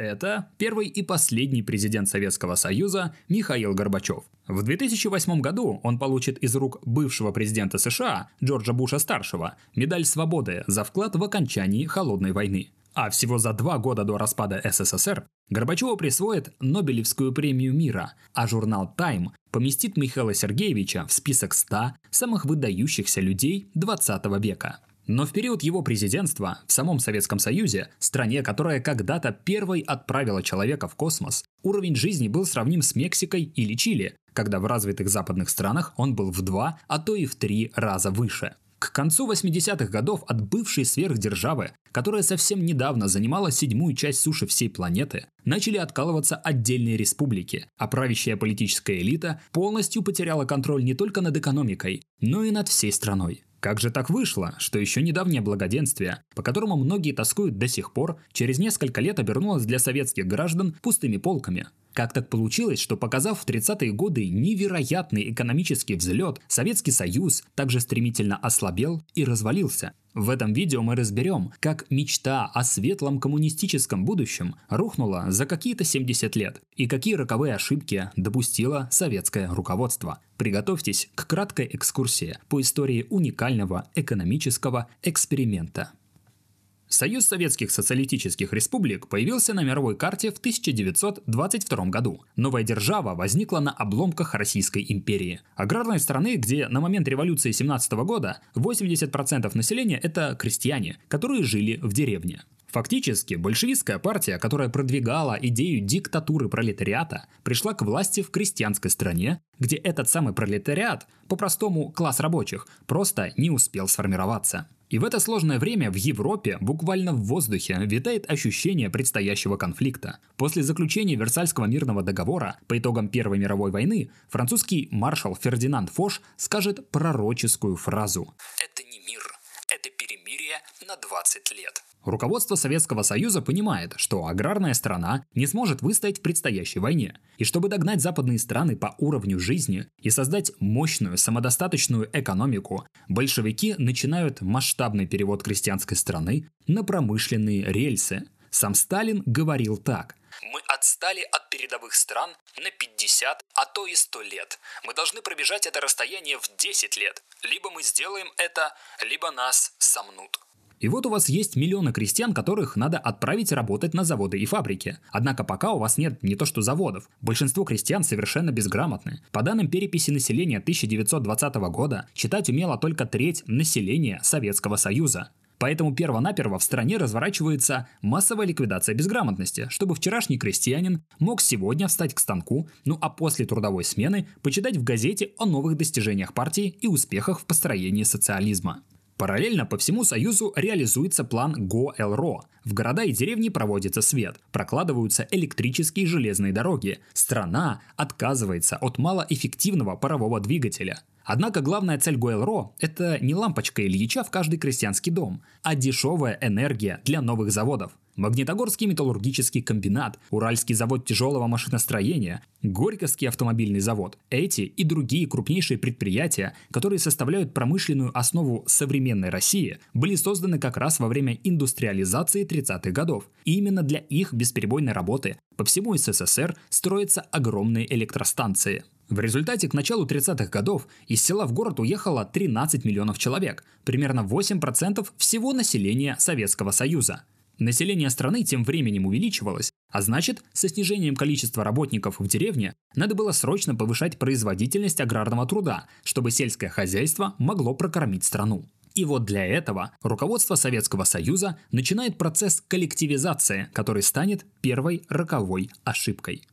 Это первый и последний президент Советского Союза Михаил Горбачев. В 2008 году он получит из рук бывшего президента США Джорджа Буша-старшего медаль свободы за вклад в окончании Холодной войны. А всего за два года до распада СССР Горбачеву присвоит Нобелевскую премию мира, а журнал Time поместит Михаила Сергеевича в список 100 самых выдающихся людей 20 века. Но в период его президентства в самом Советском Союзе, стране, которая когда-то первой отправила человека в космос, уровень жизни был сравним с Мексикой или Чили, когда в развитых западных странах он был в два, а то и в три раза выше. К концу 80-х годов от бывшей сверхдержавы, которая совсем недавно занимала седьмую часть суши всей планеты, начали откалываться отдельные республики, а правящая политическая элита полностью потеряла контроль не только над экономикой, но и над всей страной. Как же так вышло, что еще недавнее благоденствие, по которому многие тоскуют до сих пор, через несколько лет обернулось для советских граждан пустыми полками? Как так получилось, что показав в 30-е годы невероятный экономический взлет, Советский Союз также стремительно ослабел и развалился? В этом видео мы разберем, как мечта о светлом коммунистическом будущем рухнула за какие-то 70 лет и какие роковые ошибки допустило советское руководство. Приготовьтесь к краткой экскурсии по истории уникального экономического эксперимента. Союз Советских Социалистических Республик появился на мировой карте в 1922 году. Новая держава возникла на обломках Российской империи. Аграрной страны, где на момент революции 17 года 80% населения это крестьяне, которые жили в деревне. Фактически, большевистская партия, которая продвигала идею диктатуры пролетариата, пришла к власти в крестьянской стране, где этот самый пролетариат, по-простому класс рабочих, просто не успел сформироваться. И в это сложное время в Европе буквально в воздухе витает ощущение предстоящего конфликта. После заключения Версальского мирного договора по итогам Первой мировой войны французский маршал Фердинанд Фош скажет пророческую фразу «Это не мир, это перемирие на 20 лет». Руководство Советского Союза понимает, что аграрная страна не сможет выстоять в предстоящей войне. И чтобы догнать западные страны по уровню жизни и создать мощную самодостаточную экономику, большевики начинают масштабный перевод крестьянской страны на промышленные рельсы. Сам Сталин говорил так. Мы отстали от передовых стран на 50, а то и 100 лет. Мы должны пробежать это расстояние в 10 лет. Либо мы сделаем это, либо нас сомнут. И вот у вас есть миллионы крестьян, которых надо отправить работать на заводы и фабрики. Однако пока у вас нет не то что заводов. Большинство крестьян совершенно безграмотны. По данным переписи населения 1920 года, читать умела только треть населения Советского Союза. Поэтому перво-наперво в стране разворачивается массовая ликвидация безграмотности, чтобы вчерашний крестьянин мог сегодня встать к станку, ну а после трудовой смены почитать в газете о новых достижениях партии и успехах в построении социализма. Параллельно по всему Союзу реализуется план ГО-ЛРО. В города и деревни проводится свет, прокладываются электрические железные дороги. Страна отказывается от малоэффективного парового двигателя. Однако главная цель ГО-ЛРО – это не лампочка Ильича в каждый крестьянский дом, а дешевая энергия для новых заводов. Магнитогорский металлургический комбинат, Уральский завод тяжелого машиностроения, Горьковский автомобильный завод. Эти и другие крупнейшие предприятия, которые составляют промышленную основу современной России, были созданы как раз во время индустриализации 30-х годов. И именно для их бесперебойной работы по всему СССР строятся огромные электростанции. В результате к началу 30-х годов из села в город уехало 13 миллионов человек, примерно 8% всего населения Советского Союза. Население страны тем временем увеличивалось, а значит, со снижением количества работников в деревне надо было срочно повышать производительность аграрного труда, чтобы сельское хозяйство могло прокормить страну. И вот для этого руководство Советского Союза начинает процесс коллективизации, который станет первой роковой ошибкой.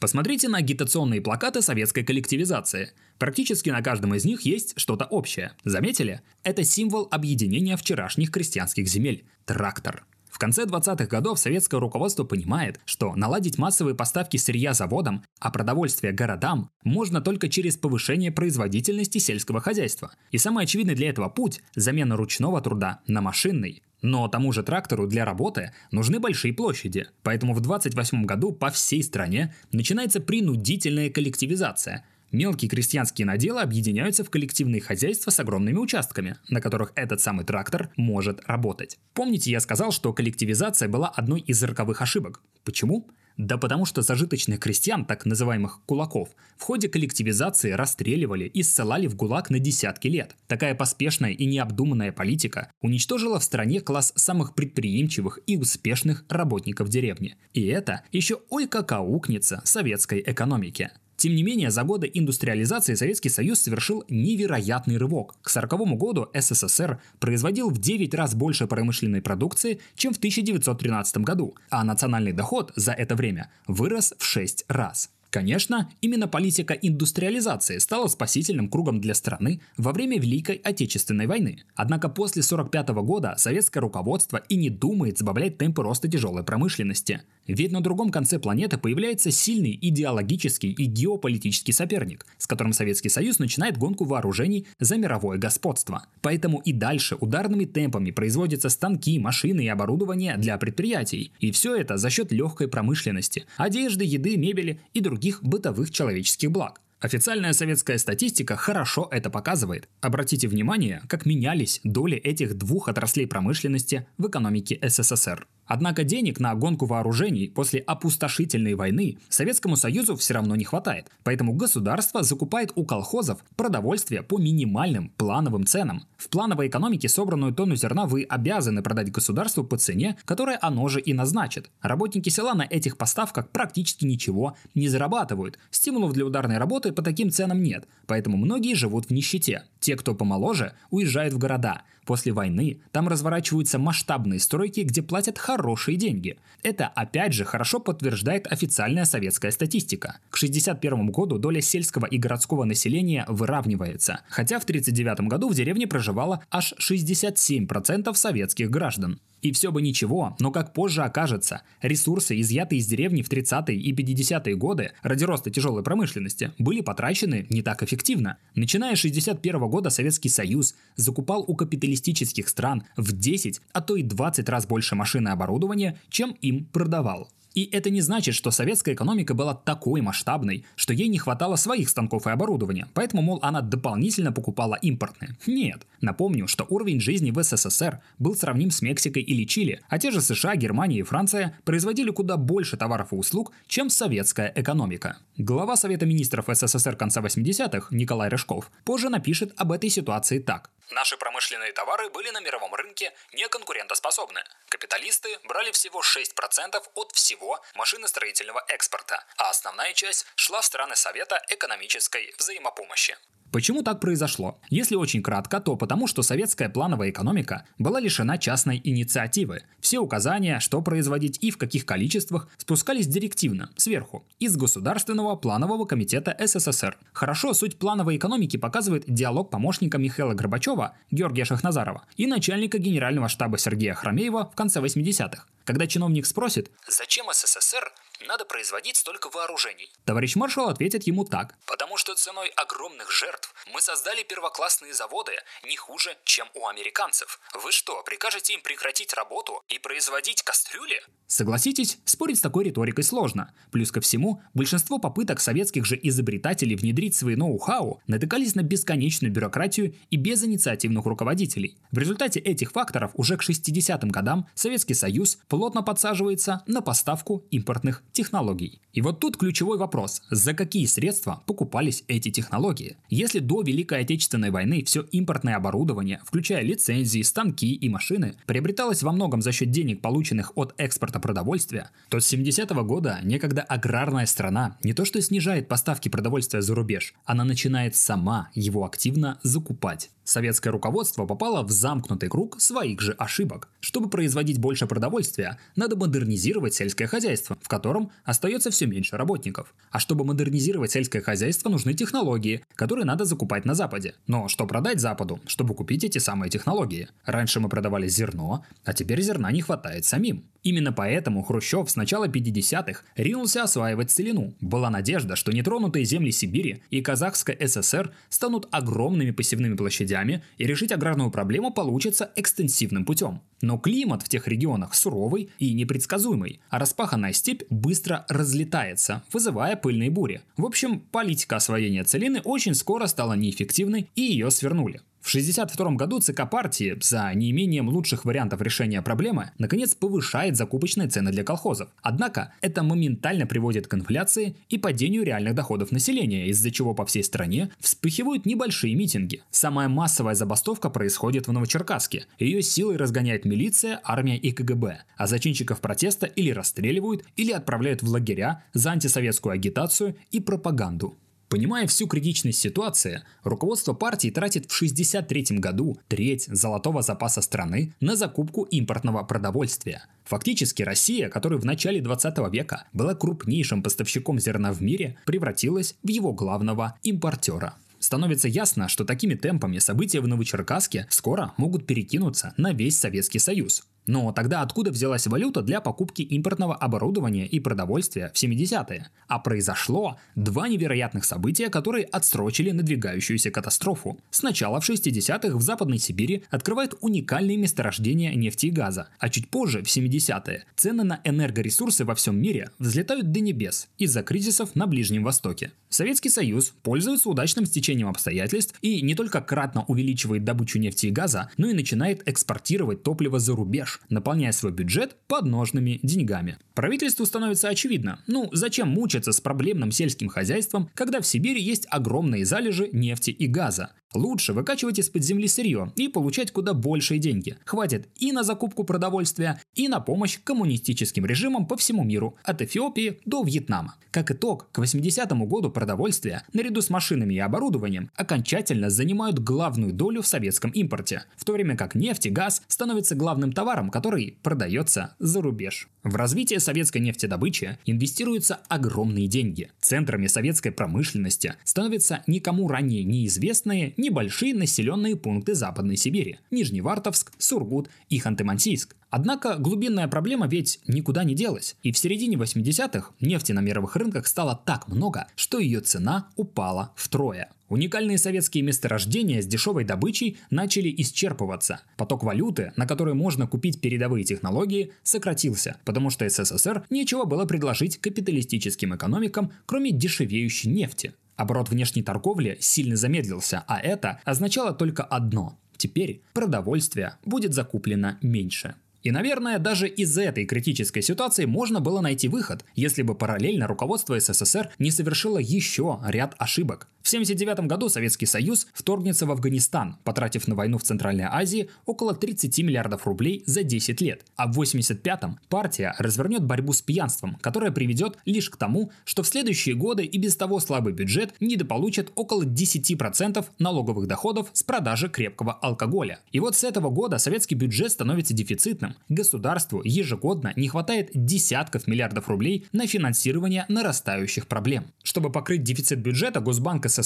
Посмотрите на агитационные плакаты советской коллективизации. Практически на каждом из них есть что-то общее. Заметили? Это символ объединения вчерашних крестьянских земель – трактор конце 20-х годов советское руководство понимает, что наладить массовые поставки сырья заводам, а продовольствие городам можно только через повышение производительности сельского хозяйства. И самый очевидный для этого путь – замена ручного труда на машинный. Но тому же трактору для работы нужны большие площади, поэтому в 28 году по всей стране начинается принудительная коллективизация – Мелкие крестьянские наделы объединяются в коллективные хозяйства с огромными участками, на которых этот самый трактор может работать. Помните, я сказал, что коллективизация была одной из роковых ошибок? Почему? Да потому что зажиточных крестьян, так называемых кулаков, в ходе коллективизации расстреливали и ссылали в ГУЛАГ на десятки лет. Такая поспешная и необдуманная политика уничтожила в стране класс самых предприимчивых и успешных работников деревни. И это еще ой как аукнется советской экономике. Тем не менее, за годы индустриализации Советский Союз совершил невероятный рывок. К 1940 году СССР производил в 9 раз больше промышленной продукции, чем в 1913 году, а национальный доход за это время вырос в 6 раз. Конечно, именно политика индустриализации стала спасительным кругом для страны во время Великой Отечественной войны. Однако после 1945 года советское руководство и не думает сбавлять темпы роста тяжелой промышленности. Ведь на другом конце планеты появляется сильный идеологический и геополитический соперник, с которым Советский Союз начинает гонку вооружений за мировое господство. Поэтому и дальше ударными темпами производятся станки, машины и оборудование для предприятий. И все это за счет легкой промышленности, одежды, еды, мебели и других бытовых человеческих благ. Официальная советская статистика хорошо это показывает. Обратите внимание, как менялись доли этих двух отраслей промышленности в экономике СССР. Однако денег на гонку вооружений после опустошительной войны Советскому Союзу все равно не хватает, поэтому государство закупает у колхозов продовольствие по минимальным плановым ценам. В плановой экономике собранную тонну зерна вы обязаны продать государству по цене, которая оно же и назначит. Работники села на этих поставках практически ничего не зарабатывают. Стимулов для ударной работы по таким ценам нет, поэтому многие живут в нищете. Те, кто помоложе, уезжают в города. После войны там разворачиваются масштабные стройки, где платят хорошие деньги. Это опять же хорошо подтверждает официальная советская статистика. К 1961 году доля сельского и городского населения выравнивается, хотя в 1939 году в деревне проживало аж 67% советских граждан. И все бы ничего, но как позже окажется, ресурсы, изъятые из деревни в 30-е и 50-е годы ради роста тяжелой промышленности, были потрачены не так эффективно. Начиная с 61 года Советский Союз закупал у капиталистических стран в 10, а то и 20 раз больше машин и оборудования, чем им продавал. И это не значит, что советская экономика была такой масштабной, что ей не хватало своих станков и оборудования, поэтому, мол, она дополнительно покупала импортные. Нет. Напомню, что уровень жизни в СССР был сравним с Мексикой или Чили, а те же США, Германия и Франция производили куда больше товаров и услуг, чем советская экономика. Глава Совета министров СССР конца 80-х Николай Рыжков позже напишет об этой ситуации так. Наши промышленные товары были на мировом рынке неконкурентоспособны. Капиталисты брали всего 6% от всего машиностроительного экспорта, а основная часть шла в страны Совета экономической взаимопомощи. Почему так произошло? Если очень кратко, то потому, что советская плановая экономика была лишена частной инициативы. Все указания, что производить и в каких количествах, спускались директивно, сверху, из Государственного планового комитета СССР. Хорошо суть плановой экономики показывает диалог помощника Михаила Горбачева, Георгия Шахназарова, и начальника генерального штаба Сергея Хромеева в конце 80-х. Когда чиновник спросит «Зачем СССР надо производить столько вооружений?» Товарищ маршал ответит ему так. «Потому что ценой огромных жертв мы создали первоклассные заводы не хуже, чем у американцев. Вы что, прикажете им прекратить работу и производить кастрюли?» Согласитесь, спорить с такой риторикой сложно. Плюс ко всему, большинство попыток советских же изобретателей внедрить свои ноу-хау натыкались на бесконечную бюрократию и без инициативных руководителей. В результате этих факторов уже к 60-м годам Советский Союз плотно подсаживается на поставку импортных технологий. И вот тут ключевой вопрос, за какие средства покупались эти технологии? Если до Великой Отечественной войны все импортное оборудование, включая лицензии, станки и машины, приобреталось во многом за счет денег, полученных от экспорта продовольствия, то с 70-го года некогда аграрная страна не то что снижает поставки продовольствия за рубеж, она начинает сама его активно закупать. Советское руководство попало в замкнутый круг своих же ошибок. Чтобы производить больше продовольствия, надо модернизировать сельское хозяйство, в котором остается все меньше работников. А чтобы модернизировать сельское хозяйство, нужны технологии, которые надо закупать на Западе. Но что продать Западу, чтобы купить эти самые технологии? Раньше мы продавали зерно, а теперь зерна не хватает самим. Именно поэтому Хрущев с начала 50-х ринулся осваивать целину. Была надежда, что нетронутые земли Сибири и Казахской ССР станут огромными посевными площадями и решить аграрную проблему получится экстенсивным путем. Но климат в тех регионах суровый и непредсказуемый, а распаханная степь быстро разлетается, вызывая пыльные бури. В общем, политика освоения целины очень скоро стала неэффективной и ее свернули. В 1962 году ЦК партии за неимением лучших вариантов решения проблемы наконец повышает закупочные цены для колхозов. Однако это моментально приводит к инфляции и падению реальных доходов населения, из-за чего по всей стране вспыхивают небольшие митинги. Самая массовая забастовка происходит в Новочеркасске. Ее силой разгоняет милиция, армия и КГБ, а зачинщиков протеста или расстреливают, или отправляют в лагеря за антисоветскую агитацию и пропаганду. Понимая всю критичность ситуации, руководство партии тратит в 1963 году треть золотого запаса страны на закупку импортного продовольствия. Фактически Россия, которая в начале 20 века была крупнейшим поставщиком зерна в мире, превратилась в его главного импортера. Становится ясно, что такими темпами события в Новочеркасске скоро могут перекинуться на весь Советский Союз. Но тогда откуда взялась валюта для покупки импортного оборудования и продовольствия в 70-е? А произошло два невероятных события, которые отсрочили надвигающуюся катастрофу. Сначала в 60-х в Западной Сибири открывают уникальные месторождения нефти и газа, а чуть позже, в 70-е, цены на энергоресурсы во всем мире взлетают до небес из-за кризисов на Ближнем Востоке. Советский Союз пользуется удачным стечением обстоятельств и не только кратно увеличивает добычу нефти и газа, но и начинает экспортировать топливо за рубеж, наполняя свой бюджет подножными деньгами. Правительству становится очевидно, ну зачем мучиться с проблемным сельским хозяйством, когда в Сибири есть огромные залежи нефти и газа. Лучше выкачивать из-под земли сырье и получать куда большие деньги. Хватит и на закупку продовольствия, и на помощь коммунистическим режимам по всему миру, от Эфиопии до Вьетнама. Как итог, к 80-му году продовольствие, наряду с машинами и оборудованием, окончательно занимают главную долю в советском импорте, в то время как нефть и газ становятся главным товаром, который продается за рубеж. В развитие советской нефтедобычи инвестируются огромные деньги. Центрами советской промышленности становятся никому ранее неизвестные небольшие населенные пункты Западной Сибири – Нижневартовск, Сургут и Ханты-Мансийск. Однако глубинная проблема ведь никуда не делась, и в середине 80-х нефти на мировых рынках стало так много, что ее цена упала втрое. Уникальные советские месторождения с дешевой добычей начали исчерпываться. Поток валюты, на который можно купить передовые технологии, сократился, потому что СССР нечего было предложить капиталистическим экономикам, кроме дешевеющей нефти. Оборот внешней торговли сильно замедлился, а это означало только одно – теперь продовольствия будет закуплено меньше. И, наверное, даже из этой критической ситуации можно было найти выход, если бы параллельно руководство СССР не совершило еще ряд ошибок. В 1979 году Советский Союз вторгнется в Афганистан, потратив на войну в Центральной Азии около 30 миллиардов рублей за 10 лет. А в 1985-м партия развернет борьбу с пьянством, которая приведет лишь к тому, что в следующие годы и без того слабый бюджет недополучит около 10% налоговых доходов с продажи крепкого алкоголя. И вот с этого года советский бюджет становится дефицитным, государству ежегодно не хватает десятков миллиардов рублей на финансирование нарастающих проблем. Чтобы покрыть дефицит бюджета, Госбанк СССР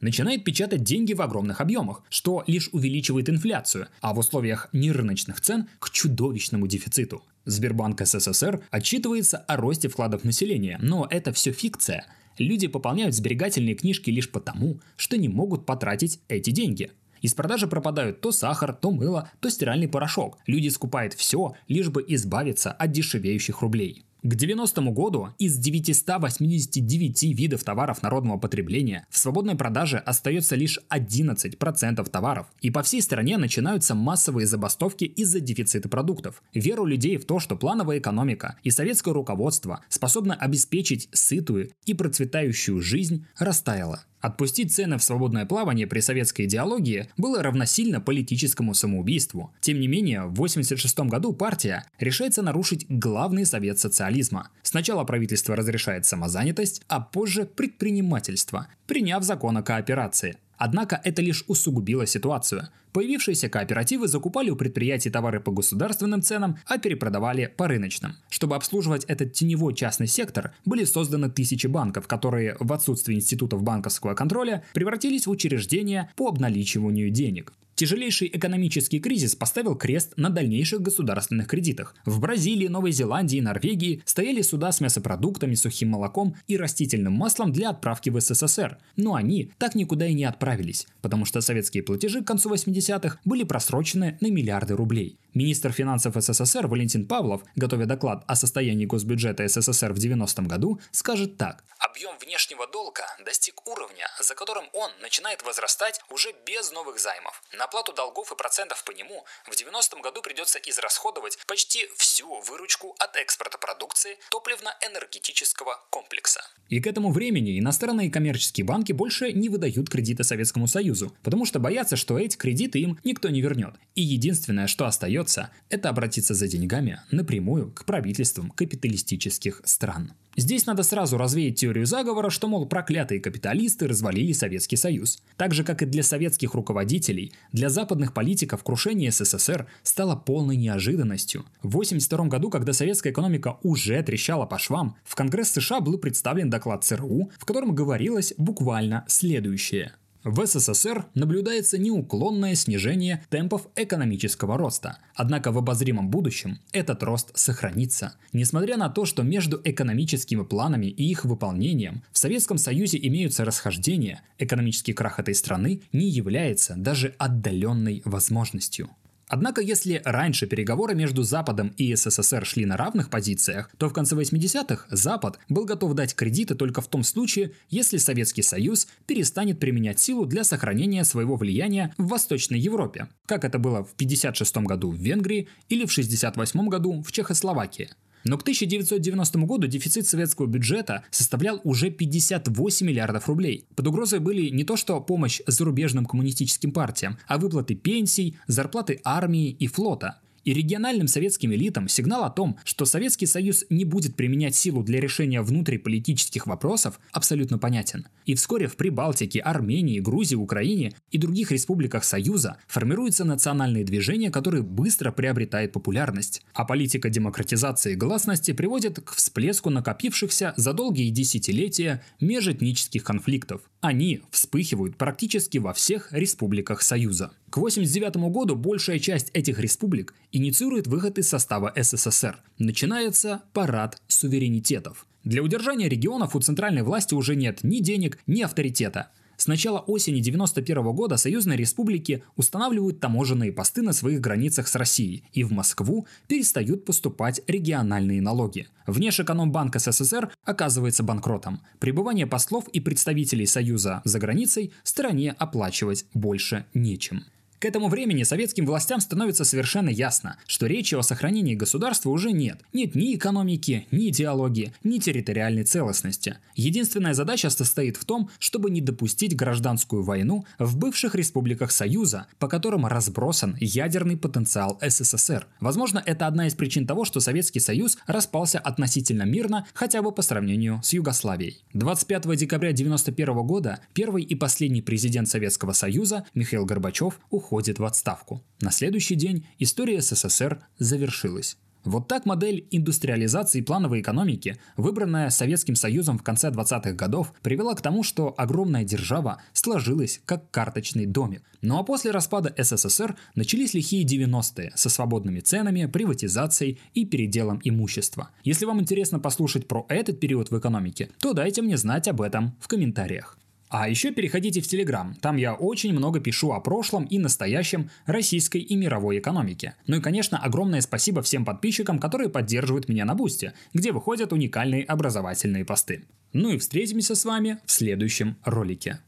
начинает печатать деньги в огромных объемах, что лишь увеличивает инфляцию, а в условиях нерыночных цен к чудовищному дефициту. Сбербанк СССР отчитывается о росте вкладов населения, но это все фикция. Люди пополняют сберегательные книжки лишь потому, что не могут потратить эти деньги – из продажи пропадают то сахар, то мыло, то стиральный порошок. Люди скупают все, лишь бы избавиться от дешевеющих рублей. К 90 году из 989 видов товаров народного потребления в свободной продаже остается лишь 11% товаров. И по всей стране начинаются массовые забастовки из-за дефицита продуктов. Веру людей в то, что плановая экономика и советское руководство способны обеспечить сытую и процветающую жизнь, растаяла. Отпустить цены в свободное плавание при советской идеологии было равносильно политическому самоубийству. Тем не менее, в 1986 году партия решается нарушить главный совет социализма. Сначала правительство разрешает самозанятость, а позже предпринимательство, приняв закон о кооперации. Однако это лишь усугубило ситуацию. Появившиеся кооперативы закупали у предприятий товары по государственным ценам, а перепродавали по рыночным. Чтобы обслуживать этот теневой частный сектор, были созданы тысячи банков, которые в отсутствие институтов банковского контроля превратились в учреждения по обналичиванию денег. Тяжелейший экономический кризис поставил крест на дальнейших государственных кредитах. В Бразилии, Новой Зеландии и Норвегии стояли суда с мясопродуктами, сухим молоком и растительным маслом для отправки в СССР. Но они так никуда и не отправились, потому что советские платежи к концу 80-х были просрочены на миллиарды рублей. Министр финансов СССР Валентин Павлов, готовя доклад о состоянии госбюджета СССР в 90-м году, скажет так. Объем внешнего долга достиг уровня, за которым он начинает возрастать уже без новых займов. На оплату долгов и процентов по нему в 90-м году придется израсходовать почти всю выручку от экспорта продукции топливно-энергетического комплекса. И к этому времени иностранные коммерческие банки больше не выдают кредиты Советскому Союзу, потому что боятся, что эти кредиты им никто не вернет. И единственное, что остается, это обратиться за деньгами напрямую к правительствам капиталистических стран. Здесь надо сразу развеять теорию заговора, что, мол, проклятые капиталисты развалили Советский Союз. Так же, как и для советских руководителей, для западных политиков крушение СССР стало полной неожиданностью. В 1982 году, когда советская экономика уже трещала по швам, в Конгресс США был представлен доклад ЦРУ, в котором говорилось буквально следующее – в СССР наблюдается неуклонное снижение темпов экономического роста. Однако в обозримом будущем этот рост сохранится. Несмотря на то, что между экономическими планами и их выполнением в Советском Союзе имеются расхождения, экономический крах этой страны не является даже отдаленной возможностью. Однако, если раньше переговоры между Западом и СССР шли на равных позициях, то в конце 80-х Запад был готов дать кредиты только в том случае, если Советский Союз перестанет применять силу для сохранения своего влияния в Восточной Европе, как это было в 1956 году в Венгрии или в 1968 году в Чехословакии. Но к 1990 году дефицит советского бюджета составлял уже 58 миллиардов рублей. Под угрозой были не то что помощь зарубежным коммунистическим партиям, а выплаты пенсий, зарплаты армии и флота. И региональным советским элитам сигнал о том, что Советский Союз не будет применять силу для решения внутриполитических вопросов, абсолютно понятен. И вскоре в Прибалтике, Армении, Грузии, Украине и других республиках Союза формируются национальные движения, которые быстро приобретают популярность. А политика демократизации и гласности приводит к всплеску накопившихся за долгие десятилетия межэтнических конфликтов. Они вспыхивают практически во всех республиках Союза. К 1989 году большая часть этих республик инициирует выход из состава СССР. Начинается парад суверенитетов. Для удержания регионов у центральной власти уже нет ни денег, ни авторитета – с начала осени 1991 года союзные республики устанавливают таможенные посты на своих границах с Россией, и в Москву перестают поступать региональные налоги. Внешэкономбанк СССР оказывается банкротом. Пребывание послов и представителей Союза за границей стране оплачивать больше нечем. К этому времени советским властям становится совершенно ясно, что речи о сохранении государства уже нет. Нет ни экономики, ни идеологии, ни территориальной целостности. Единственная задача состоит в том, чтобы не допустить гражданскую войну в бывших республиках Союза, по которым разбросан ядерный потенциал СССР. Возможно, это одна из причин того, что Советский Союз распался относительно мирно, хотя бы по сравнению с Югославией. 25 декабря 1991 года первый и последний президент Советского Союза Михаил Горбачев уходит уходит в отставку. На следующий день история СССР завершилась. Вот так модель индустриализации плановой экономики, выбранная Советским Союзом в конце 20-х годов, привела к тому, что огромная держава сложилась как карточный домик. Ну а после распада СССР начались лихие 90-е со свободными ценами, приватизацией и переделом имущества. Если вам интересно послушать про этот период в экономике, то дайте мне знать об этом в комментариях. А еще переходите в Телеграм, там я очень много пишу о прошлом и настоящем российской и мировой экономике. Ну и, конечно, огромное спасибо всем подписчикам, которые поддерживают меня на Бусте, где выходят уникальные образовательные посты. Ну и встретимся с вами в следующем ролике.